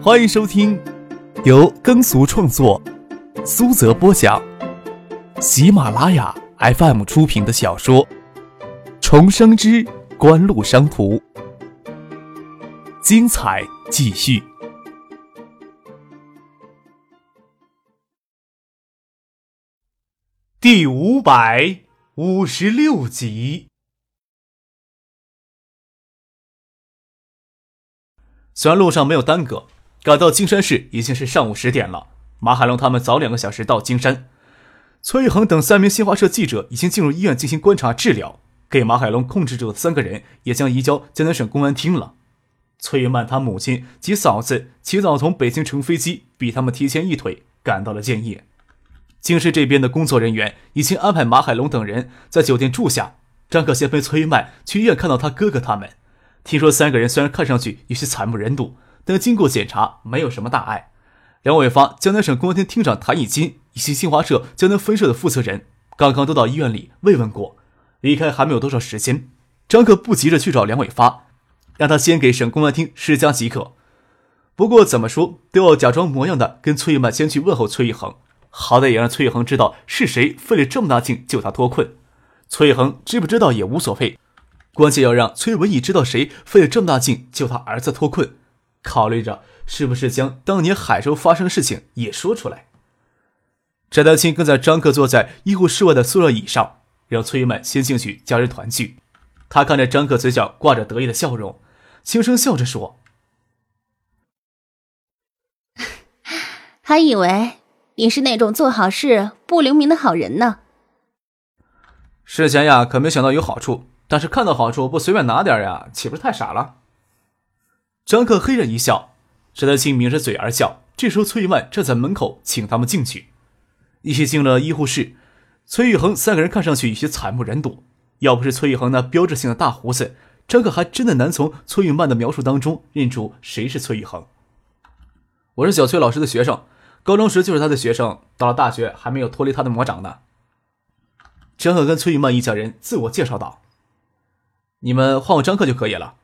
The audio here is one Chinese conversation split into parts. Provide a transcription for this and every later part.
欢迎收听由耕俗创作、苏泽播讲、喜马拉雅 FM 出品的小说《重生之官路商途》，精彩继续，第五百五十六集。虽然路上没有耽搁，赶到金山市已经是上午十点了。马海龙他们早两个小时到金山，崔玉恒等三名新华社记者已经进入医院进行观察治疗，给马海龙控制住的三个人也将移交江南省公安厅了。崔玉曼他母亲及嫂子起早从北京乘飞机，比他们提前一腿赶到了建业。京市这边的工作人员已经安排马海龙等人在酒店住下。张可先陪崔玉曼去医院看到他哥哥他们。听说三个人虽然看上去有些惨不忍睹，但经过检查没有什么大碍。梁伟发、江南省公安厅厅长谭以金以及新华社江南分社的负责人刚刚都到医院里慰问过，离开还没有多少时间。张克不急着去找梁伟发，让他先给省公安厅施加即可。不过怎么说都要假装模样的跟崔玉曼先去问候崔玉恒，好歹也让崔玉恒知道是谁费了这么大劲救他脱困。崔玉恒知不知道也无所谓。关键要让崔文义知道谁费了这么大劲救他儿子脱困，考虑着是不是将当年海州发生的事情也说出来。翟丹青跟在张克坐在医护室外的塑料椅上，让崔曼先进去家人团聚。他看着张克嘴角挂着得意的笑容，轻声笑着说：“还以为你是那种做好事不留名的好人呢。事前呀，可没想到有好处。”但是看到好处不随便拿点呀，岂不是太傻了？张克嘿然一笑，石德清抿着嘴而笑。这时候，崔玉曼站在门口，请他们进去。一起进了医护室，崔玉恒三个人看上去有些惨不忍睹。要不是崔玉恒那标志性的大胡子，张克还真的难从崔玉曼的描述当中认出谁是崔玉恒。我是小崔老师的学生，高中时就是他的学生，到了大学还没有脱离他的魔掌呢。张克跟崔玉曼一家人自我介绍道。你们换我张克就可以了。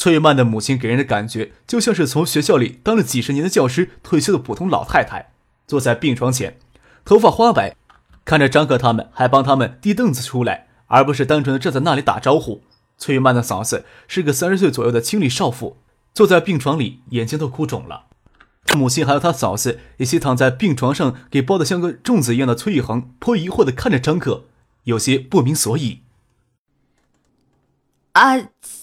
崔玉曼的母亲给人的感觉就像是从学校里当了几十年的教师退休的普通老太太，坐在病床前，头发花白，看着张克他们，还帮他们递凳子出来，而不是单纯的站在那里打招呼。崔玉曼的嫂子是个三十岁左右的清丽少妇，坐在病床里，眼睛都哭肿了。母亲还有他嫂子以及躺在病床上给包的像个粽子一样的崔玉恒，颇疑惑的看着张克，有些不明所以。啊，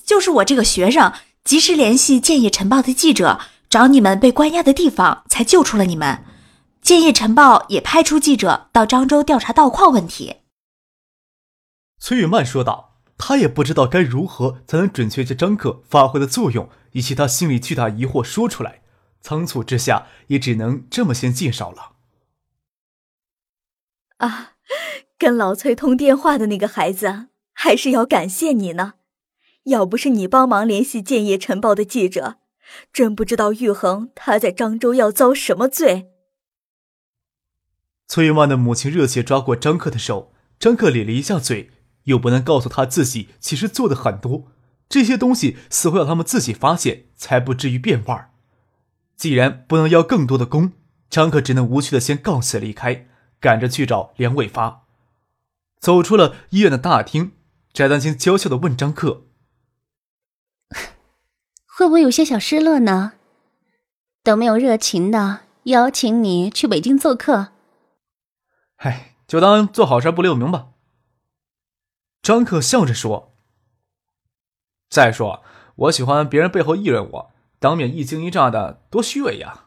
就是我这个学生，及时联系《建业晨报》的记者，找你们被关押的地方，才救出了你们。《建业晨报》也派出记者到漳州调查盗矿问题。崔玉曼说道：“他也不知道该如何才能准确将张克发挥的作用以及他心里巨大疑惑说出来，仓促之下也只能这么先介绍了。”啊，跟老崔通电话的那个孩子，还是要感谢你呢。要不是你帮忙联系《建业晨报》的记者，真不知道玉恒他在漳州要遭什么罪。崔玉曼的母亲热切抓过张克的手，张克咧了一下嘴，又不能告诉他自己其实做的很多，这些东西似乎要他们自己发现，才不至于变味儿。既然不能要更多的功，张克只能无趣的先告辞离开，赶着去找梁伟发。走出了医院的大厅，翟丹青娇笑的问张克。会不会有些小失落呢？都没有热情的邀请你去北京做客。嗨，就当做好事不留名吧。张克笑着说。再说，我喜欢别人背后议论我，当面一惊一乍的，多虚伪呀。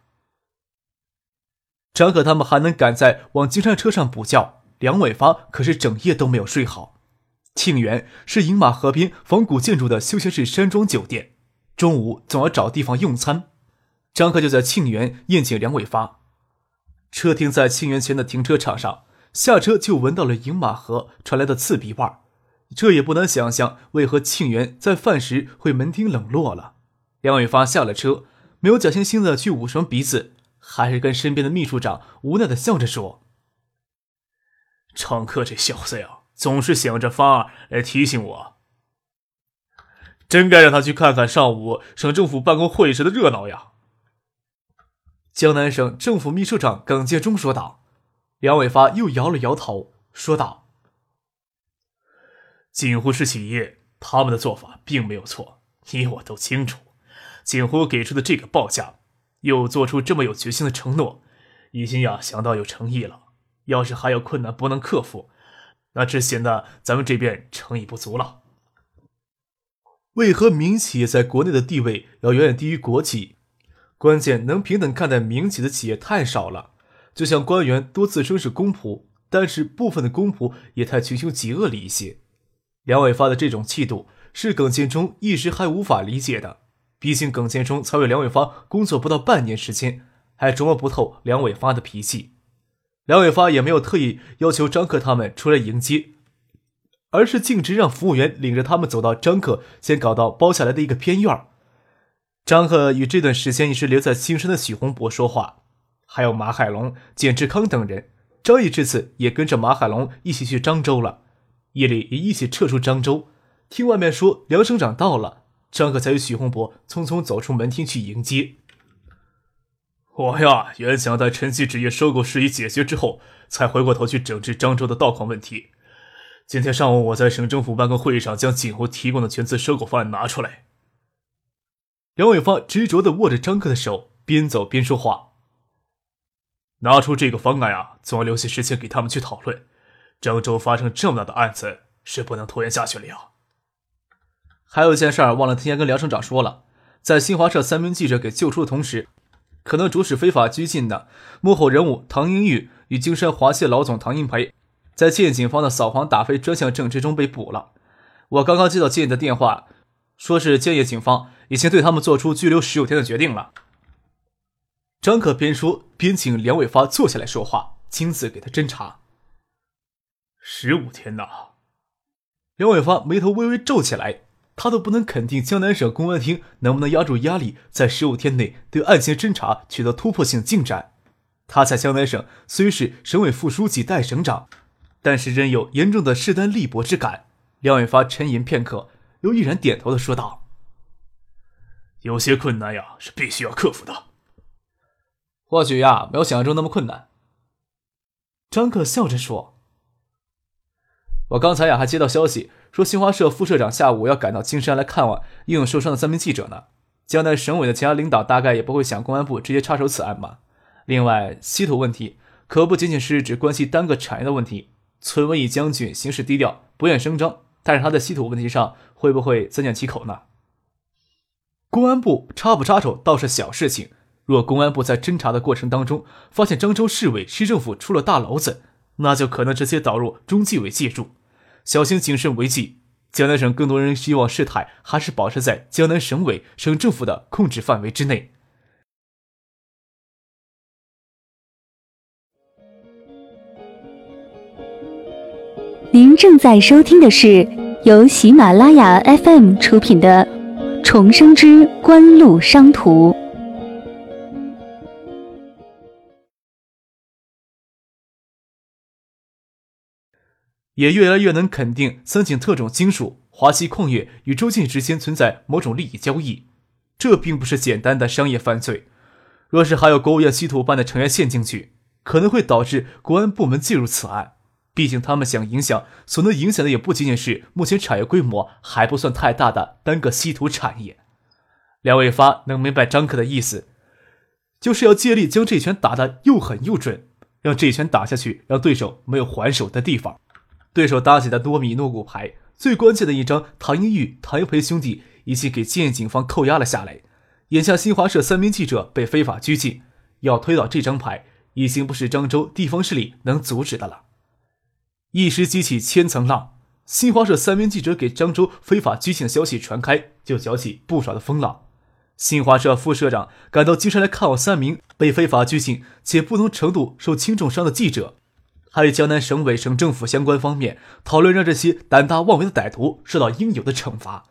张可他们还能赶在往金山车上补觉，梁伟发可是整夜都没有睡好。庆元是饮马河边仿古建筑的休闲式山庄酒店。中午总要找地方用餐，张克就在庆元宴请梁伟发。车停在庆元前的停车场上，下车就闻到了饮马河传来的刺鼻味儿，这也不难想象为何庆元在饭时会门庭冷落了。梁伟发下了车，没有假惺惺的去捂什么鼻子，还是跟身边的秘书长无奈的笑着说：“张克这小子呀，总是想着法儿来提醒我。”真该让他去看看上午省政府办公会议时的热闹呀。江南省政府秘书长耿建忠说道。梁伟发又摇了摇头，说道：“锦湖是企业，他们的做法并没有错，你我都清楚。锦湖给出的这个报价，又做出这么有决心的承诺，已经呀想到有诚意了。要是还有困难不能克服，那只显得咱们这边诚意不足了。为何民企业在国内的地位要远远低于国企？关键能平等看待民企的企业太少了。”就像官员多自称是公仆，但是部分的公仆也太穷凶极恶了一些。梁伟发的这种气度是耿建忠一时还无法理解的。毕竟耿建忠才为梁伟发工作不到半年时间，还琢磨不透梁伟发的脾气。梁伟发也没有特意要求张克他们出来迎接，而是径直让服务员领着他们走到张克先搞到包下来的一个偏院张克与这段时间一直留在青山的许洪博说话。还有马海龙、简志康等人，张毅这次也跟着马海龙一起去漳州了。夜里也一起撤出漳州，听外面说梁省长到了，张可才与许洪博匆匆走出门厅去迎接。我呀，原想在晨曦纸业收购事宜解决之后，才回过头去整治漳州的道矿问题。今天上午我在省政府办公会议上将锦湖提供的全资收购方案拿出来。梁伟发执着的握着张克的手，边走边说话。拿出这个方案啊，总要留些时间给他们去讨论。郑州发生这么大的案子，是不能拖延下去了呀。还有一件事儿忘了提前跟梁省长说了，在新华社三名记者给救出的同时，可能主使非法拘禁的幕后人物唐英玉与金山华械老总唐英培，在建业警方的扫黄打非专项整治中被捕了。我刚刚接到建业的电话，说是建业警方已经对他们做出拘留十五天的决定了。张可边说边请梁伟发坐下来说话，亲自给他侦查。十五天呐！梁伟发眉头微微皱起来，他都不能肯定江南省公安厅能不能压住压力，在十五天内对案件侦查取得突破性进展。他在江南省虽是省委副书记代省长，但是仍有严重的势单力薄之感。梁远发沉吟片刻，又毅然点头的说道：“有些困难呀，是必须要克服的。”或许呀，没有想象中那么困难。张克笑着说：“我刚才呀还接到消息，说新华社副社长下午要赶到金山来看望英勇受伤的三名记者呢。江南省委的其他领导大概也不会想公安部直接插手此案吧。另外，稀土问题可不仅仅是只关系单个产业的问题。村文义将军行事低调，不愿声张，但是他在稀土问题上会不会三缄其口呢？公安部插不插手倒是小事情。”若公安部在侦查的过程当中发现漳州市委市政府出了大娄子，那就可能直接导入中纪委介入，小心谨慎为纪。江南省更多人希望事态还是保持在江南省委省政府的控制范围之内。您正在收听的是由喜马拉雅 FM 出品的《重生之官路商途》。也越来越能肯定三井特种金属、华西矿业与周进之间存在某种利益交易，这并不是简单的商业犯罪。若是还有国务院稀土办的成员陷进去，可能会导致国安部门介入此案。毕竟他们想影响，所能影响的也不仅仅是目前产业规模还不算太大的单个稀土产业。梁伟发能明白张克的意思，就是要借力将这拳打得又狠又准，让这拳打下去，让对手没有还手的地方。对手搭起的多米诺骨牌，最关键的一张，唐英玉、唐英培兄弟已经给建警方扣押了下来。眼下新华社三名记者被非法拘禁，要推倒这张牌，已经不是漳州地方势力能阻止的了。一时激起千层浪，新华社三名记者给漳州非法拘禁的消息传开，就搅起不少的风浪。新华社副社长赶到金山来看望三名被非法拘禁且不同程度受轻重伤的记者。还与江南省委省政府相关方面讨论，让这些胆大妄为的歹徒受到应有的惩罚。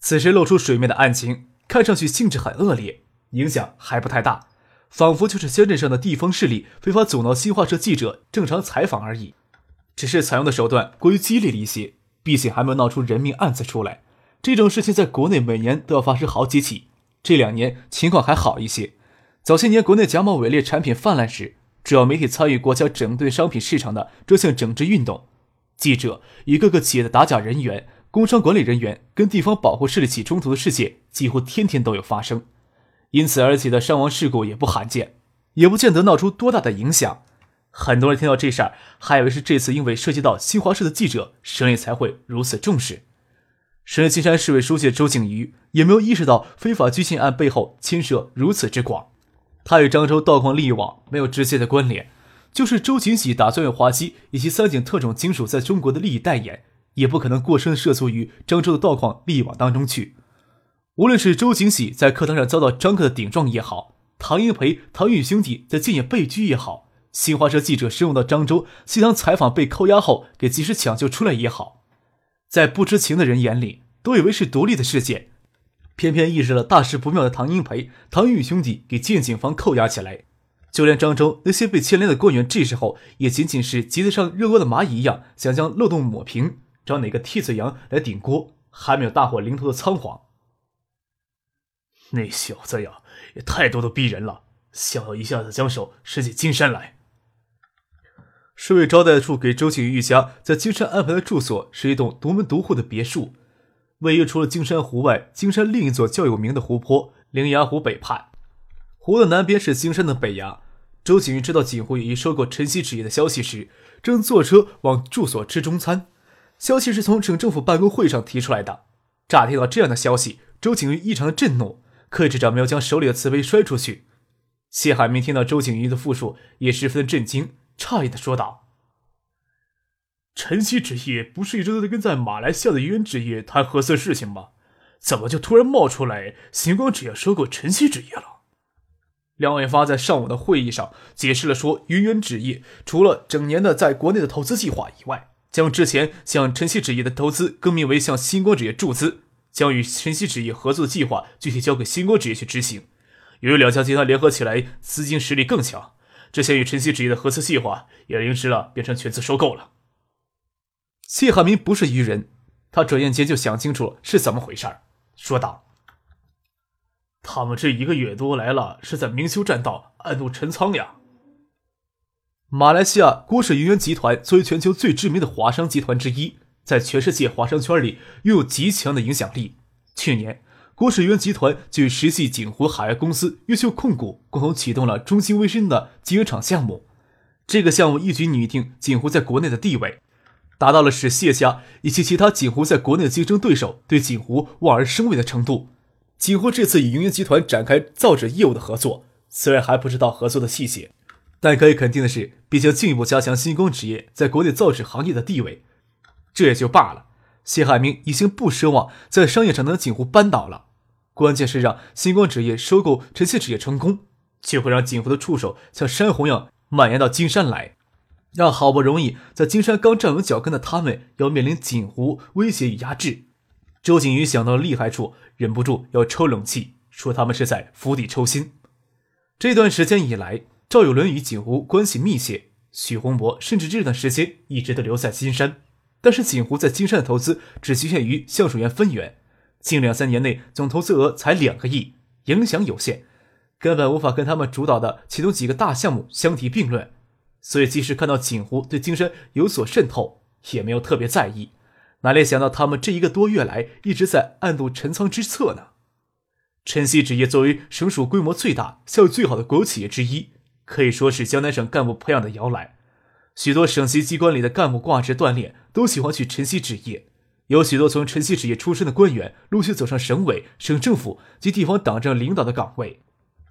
此时露出水面的案情，看上去性质很恶劣，影响还不太大，仿佛就是乡镇上的地方势力非法阻挠新华社记者正常采访而已。只是采用的手段过于激烈了一些，毕竟还没有闹出人命案子出来。这种事情在国内每年都要发生好几起。这两年情况还好一些。早些年国内假冒伪劣产品泛滥时，主要媒体参与国家整顿商品市场的这项整治运动，记者与各个企业的打假人员、工商管理人员跟地方保护势力起冲突的事件几乎天天都有发生，因此而起的伤亡事故也不罕见，也不见得闹出多大的影响。很多人听到这事儿，还以为是这次因为涉及到新华社的记者，省里才会如此重视。省金山市委书记周景瑜也没有意识到非法拘禁案背后牵涉如此之广。他与漳州道矿利益网没有直接的关联，就是周景喜打算用华西以及三井特种金属在中国的利益代言，也不可能过深涉足于漳州的道矿利益网当中去。无论是周景喜在课堂上遭到张克的顶撞也好，唐英培、唐玉兄弟在建业被拘也好，新华社记者深入到漳州现场采访被扣押后给及时抢救出来也好。在不知情的人眼里，都以为是独立的事件，偏偏意识了大事不妙的唐英培、唐玉兄弟给建警方扣押起来。就连漳州那些被牵连的官员，这时候也仅仅是急得像热锅的蚂蚁一样，想将漏洞抹平，找哪个替罪羊来顶锅，还没有大祸临头的仓皇。那小子呀，也太咄咄逼人了，想要一下子将手伸进金山来。市委招待处给周景瑜一家在金山安排的住所是一栋独门独户的别墅，位于除了金山湖外，金山另一座较有名的湖泊——灵崖湖北畔。湖的南边是金山的北崖。周景瑜知道景湖已收购晨曦纸业的消息时，正坐车往住所吃中餐。消息是从省政府办公会上提出来的。乍听到这样的消息，周景瑜异常的震怒，克制着没有将手里的瓷杯摔出去。谢海明听到周景瑜的复述，也十分震惊。诧异的说道：“晨曦纸业不是一直都在跟在马来西亚的云源纸业谈合作事情吗？怎么就突然冒出来星光纸业收购晨曦纸业了？”梁伟发在上午的会议上解释了说：“云源纸业除了整年的在国内的投资计划以外，将之前向晨曦纸业的投资更名为向星光纸业注资，将与晨曦纸业合作的计划具体交给星光纸业去执行。由于两家集团联合起来，资金实力更强。”之前与晨曦纸业的合资计划也临时了，变成全资收购了。谢汉民不是愚人，他转眼间就想清楚是怎么回事说道：“他们这一个月多来了，是在明修栈道暗度陈仓呀。”马来西亚郭氏云源集团作为全球最知名的华商集团之一，在全世界华商圈里拥有极强的影响力。去年。郭水源集团据实际锦湖海外公司越秀控股共同启动了中兴微生的晶圆厂项目。这个项目一举拟定锦湖在国内的地位，达到了使谢家以及其他锦湖在国内的竞争对手对锦湖望而生畏的程度。锦湖这次与云源集团展开造纸业务的合作，虽然还不知道合作的细节，但可以肯定的是，必将进一步加强新光纸业在国内造纸行业的地位。这也就罢了。谢海明已经不奢望在商业上能锦湖扳倒了，关键是让星光纸业收购晨曦纸业成功，就会让锦湖的触手像山洪一样蔓延到金山来，让好不容易在金山刚站稳脚跟的他们要面临锦湖威胁与压制。周景瑜想到厉害处，忍不住要抽冷气，说他们是在釜底抽薪。这段时间以来，赵有伦与锦湖关系密切，许洪博甚至这段时间一直都留在金山。但是锦湖在金山的投资只局限于橡树园分园，近两三年内总投资额才两个亿，影响有限，根本无法跟他们主导的其中几个大项目相提并论。所以即使看到锦湖对金山有所渗透，也没有特别在意。哪里想到他们这一个多月来一直在暗度陈仓之策呢？晨曦纸业作为省属规模最大、效益最好的国有企业之一，可以说是江南省干部培养的摇篮。许多省级机关里的干部挂职锻炼，都喜欢去晨曦纸业。有许多从晨曦职业出身的官员陆续走上省委、省政府及地方党政领导的岗位。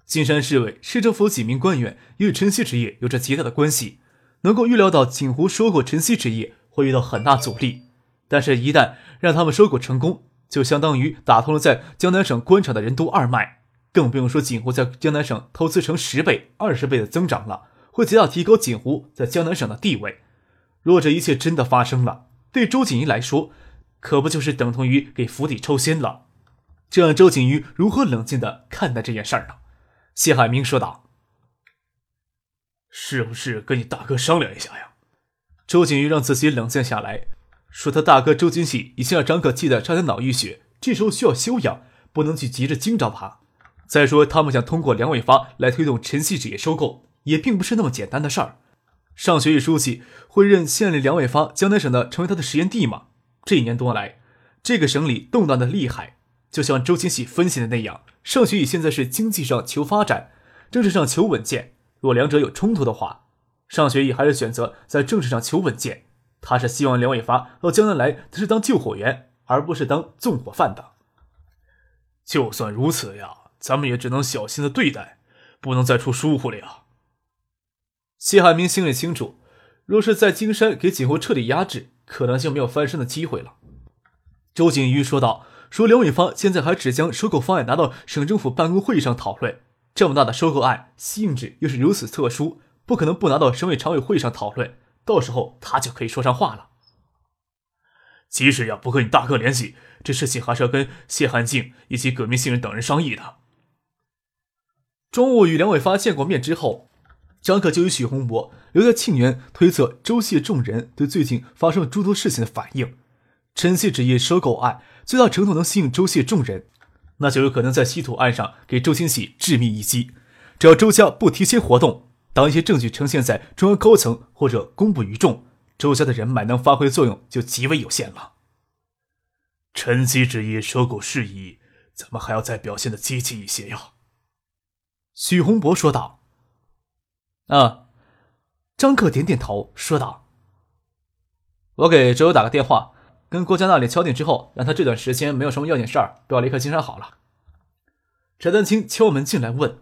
金山市委、市政府几名官员也与晨曦职业有着极大的关系，能够预料到锦湖收购晨曦职业会遇到很大阻力。但是，一旦让他们收购成功，就相当于打通了在江南省官场的任督二脉，更不用说锦湖在江南省投资成十倍、二十倍的增长了。会极大提高锦湖在江南省的地位。若这一切真的发生了，对周景瑜来说，可不就是等同于给府邸抽薪了？这让周景瑜如何冷静的看待这件事儿呢？谢海明说道：“是不是跟你大哥商量一下呀？”周景瑜让自己冷静下来，说：“他大哥周金喜已经让张可气得差点脑溢血，这时候需要休养，不能去急着惊着他。再说，他们想通过梁伟发来推动晨曦纸业收购，也并不是那么简单的事儿。上学一书记会任县里梁伟发江南省的成为他的实验地吗？这一年多来，这个省里动荡的厉害，就像周清喜分析的那样，尚学院现在是经济上求发展，政治上求稳健。若两者有冲突的话，尚学义还是选择在政治上求稳健。他是希望梁伟发到江南来，他是当救火员，而不是当纵火犯的。就算如此呀，咱们也只能小心的对待，不能再出疏忽了呀。谢汉明心里清楚，若是在金山给景洪彻底压制，可能就没有翻身的机会了。周景瑜说道：“说梁伟发现在还只将收购方案拿到省政府办公会议上讨论。”这么大的收购案性质又是如此特殊，不可能不拿到省委常委会上讨论。到时候他就可以说上话了。即使呀不和你大哥联系，这事情还是要跟谢汉静以及革命新人等人商议的。中午与梁伟发见过面之后，张可就与许洪博留在庆元推测周谢众人对最近发生诸多事情的反应。晨曦纸业收购案最大程度能吸引周谢众人。那就有可能在稀土案上给周清喜致命一击。只要周家不提前活动，当一些证据呈现在中央高层或者公布于众，周家的人脉能发挥作用就极为有限了。晨曦之业收购事宜，咱们还要再表现的积极一些呀。”许洪博说道。“啊。”张克点点头说道，“我给周游打个电话。”跟郭家那里敲定之后，让他这段时间没有什么要紧事儿，不要离开金山好了。翟丹青敲门进来问：“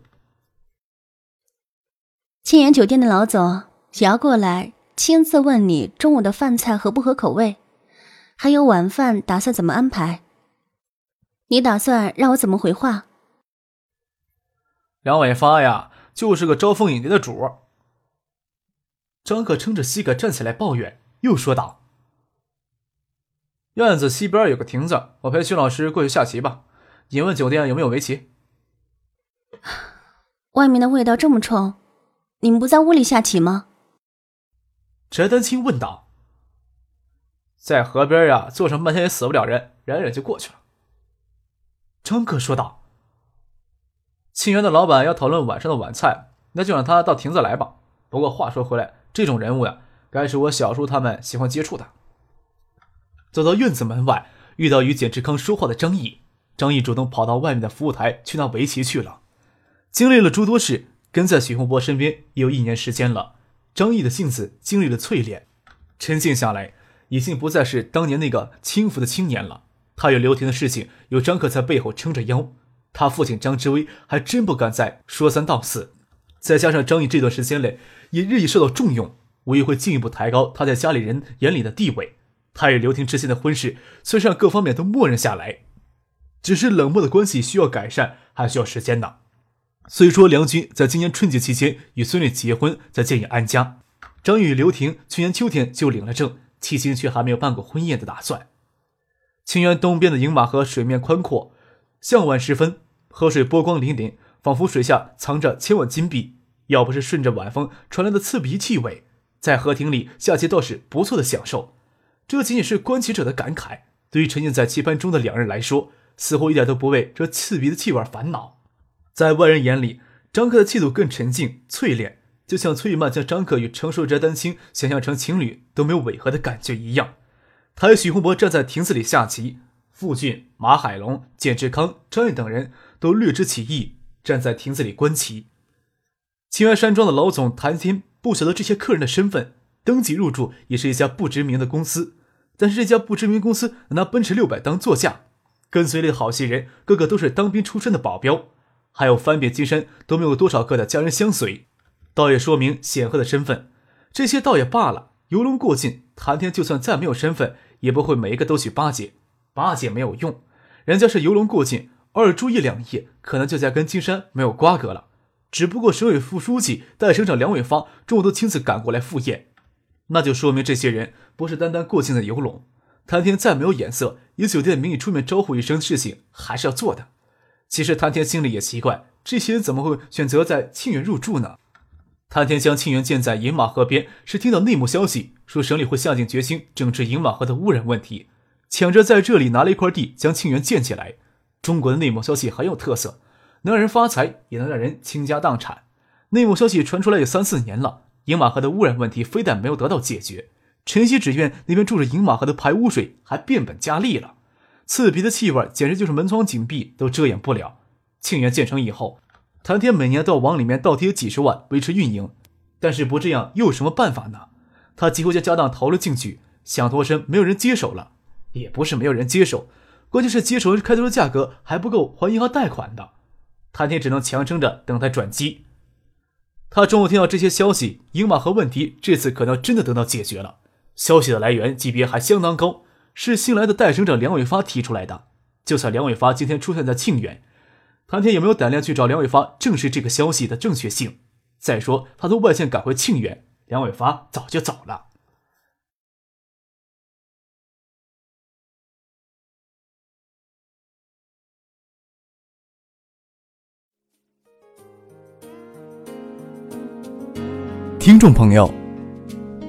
清源酒店的老总也要过来，亲自问你中午的饭菜合不合口味，还有晚饭打算怎么安排？你打算让我怎么回话？”梁伟发呀，就是个招蜂引蝶的主儿。张克撑着膝盖站起来抱怨，又说道。院子西边有个亭子，我陪徐老师过去下棋吧。你问酒店有没有围棋？外面的味道这么冲，你们不在屋里下棋吗？翟丹青问道。在河边呀，坐上半天也死不了人，忍忍就过去了。张克说道。庆元的老板要讨论晚上的晚菜，那就让他到亭子来吧。不过话说回来，这种人物呀，该是我小叔他们喜欢接触的。走到院子门外，遇到与简志康说话的张毅。张毅主动跑到外面的服务台去拿围棋去了。经历了诸多事，跟在许洪波身边也有一年时间了。张毅的性子经历了淬炼，沉静下来，已经不再是当年那个轻浮的青年了。他与刘婷的事情，有张克在背后撑着腰，他父亲张之威还真不敢再说三道四。再加上张毅这段时间内也日益受到重用，无疑会进一步抬高他在家里人眼里的地位。他与刘婷之间的婚事，虽然各方面都默认下来，只是冷漠的关系需要改善，还需要时间呢。虽说梁军在今年春节期间与孙女结婚，在建议安家，张宇与刘婷去年秋天就领了证，迄今却还没有办过婚宴的打算。清源东边的饮马河水面宽阔，向晚时分，河水波光粼粼，仿佛水下藏着千万金币。要不是顺着晚风传来的刺鼻气味，在河亭里下棋倒是不错的享受。这仅仅是观棋者的感慨，对于沉浸在棋盘中的两人来说，似乎一点都不为这刺鼻的气味烦恼。在外人眼里，张克的气度更沉静、淬炼，就像崔玉曼将张克与成熟翟丹青想象成情侣都没有违和的感觉一样。他与许洪博站在亭子里下棋，傅俊、马海龙、简志康、张毅等人都略知其意，站在亭子里观棋。青源山庄的老总谭天不晓得这些客人的身份，登记入住也是一家不知名的公司。但是这家不知名公司拿奔驰六百当座驾，跟随里的好些人个个都是当兵出身的保镖，还有翻遍金山都没有多少个的家人相随，倒也说明显赫的身份。这些倒也罢了，游龙过境，谭天就算再没有身份，也不会每一个都去巴结，巴结没有用。人家是游龙过境，二住一两夜，可能就在跟金山没有瓜葛了。只不过省委副书记代省长梁伟发中午都亲自赶过来赴宴。那就说明这些人不是单单过境的游龙。谭天再没有眼色，以酒店的名义出面招呼一声，事情还是要做的。其实谭天心里也奇怪，这些人怎么会选择在庆元入住呢？谭天将庆元建在饮马河边，是听到内幕消息，说省里会下定决心整治饮马河的污染问题。抢着在这里拿了一块地，将庆元建起来。中国的内幕消息很有特色，能让人发财，也能让人倾家荡产。内幕消息传出来有三四年了，饮马河的污染问题非但没有得到解决，晨曦只愿那边住着饮马河的排污水还变本加厉了，刺鼻的气味简直就是门窗紧闭都遮掩不了。庆元建成以后，谭天每年都要往里面倒贴几十万维持运营，但是不这样又有什么办法呢？他几乎将家当投了进去，想脱身没有人接手了，也不是没有人接手，关键是接手人开出的价格还不够还银行贷款的，谭天只能强撑着等待转机。他中午听到这些消息，英马河问题这次可能真的得到解决了。消息的来源级别还相当高，是新来的代省长梁伟发提出来的。就算梁伟发今天出现在庆元，谭天有没有胆量去找梁伟发证实这个消息的正确性？再说，他从外县赶回庆元，梁伟发早就走了。听众朋友，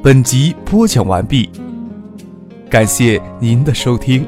本集播讲完毕，感谢您的收听。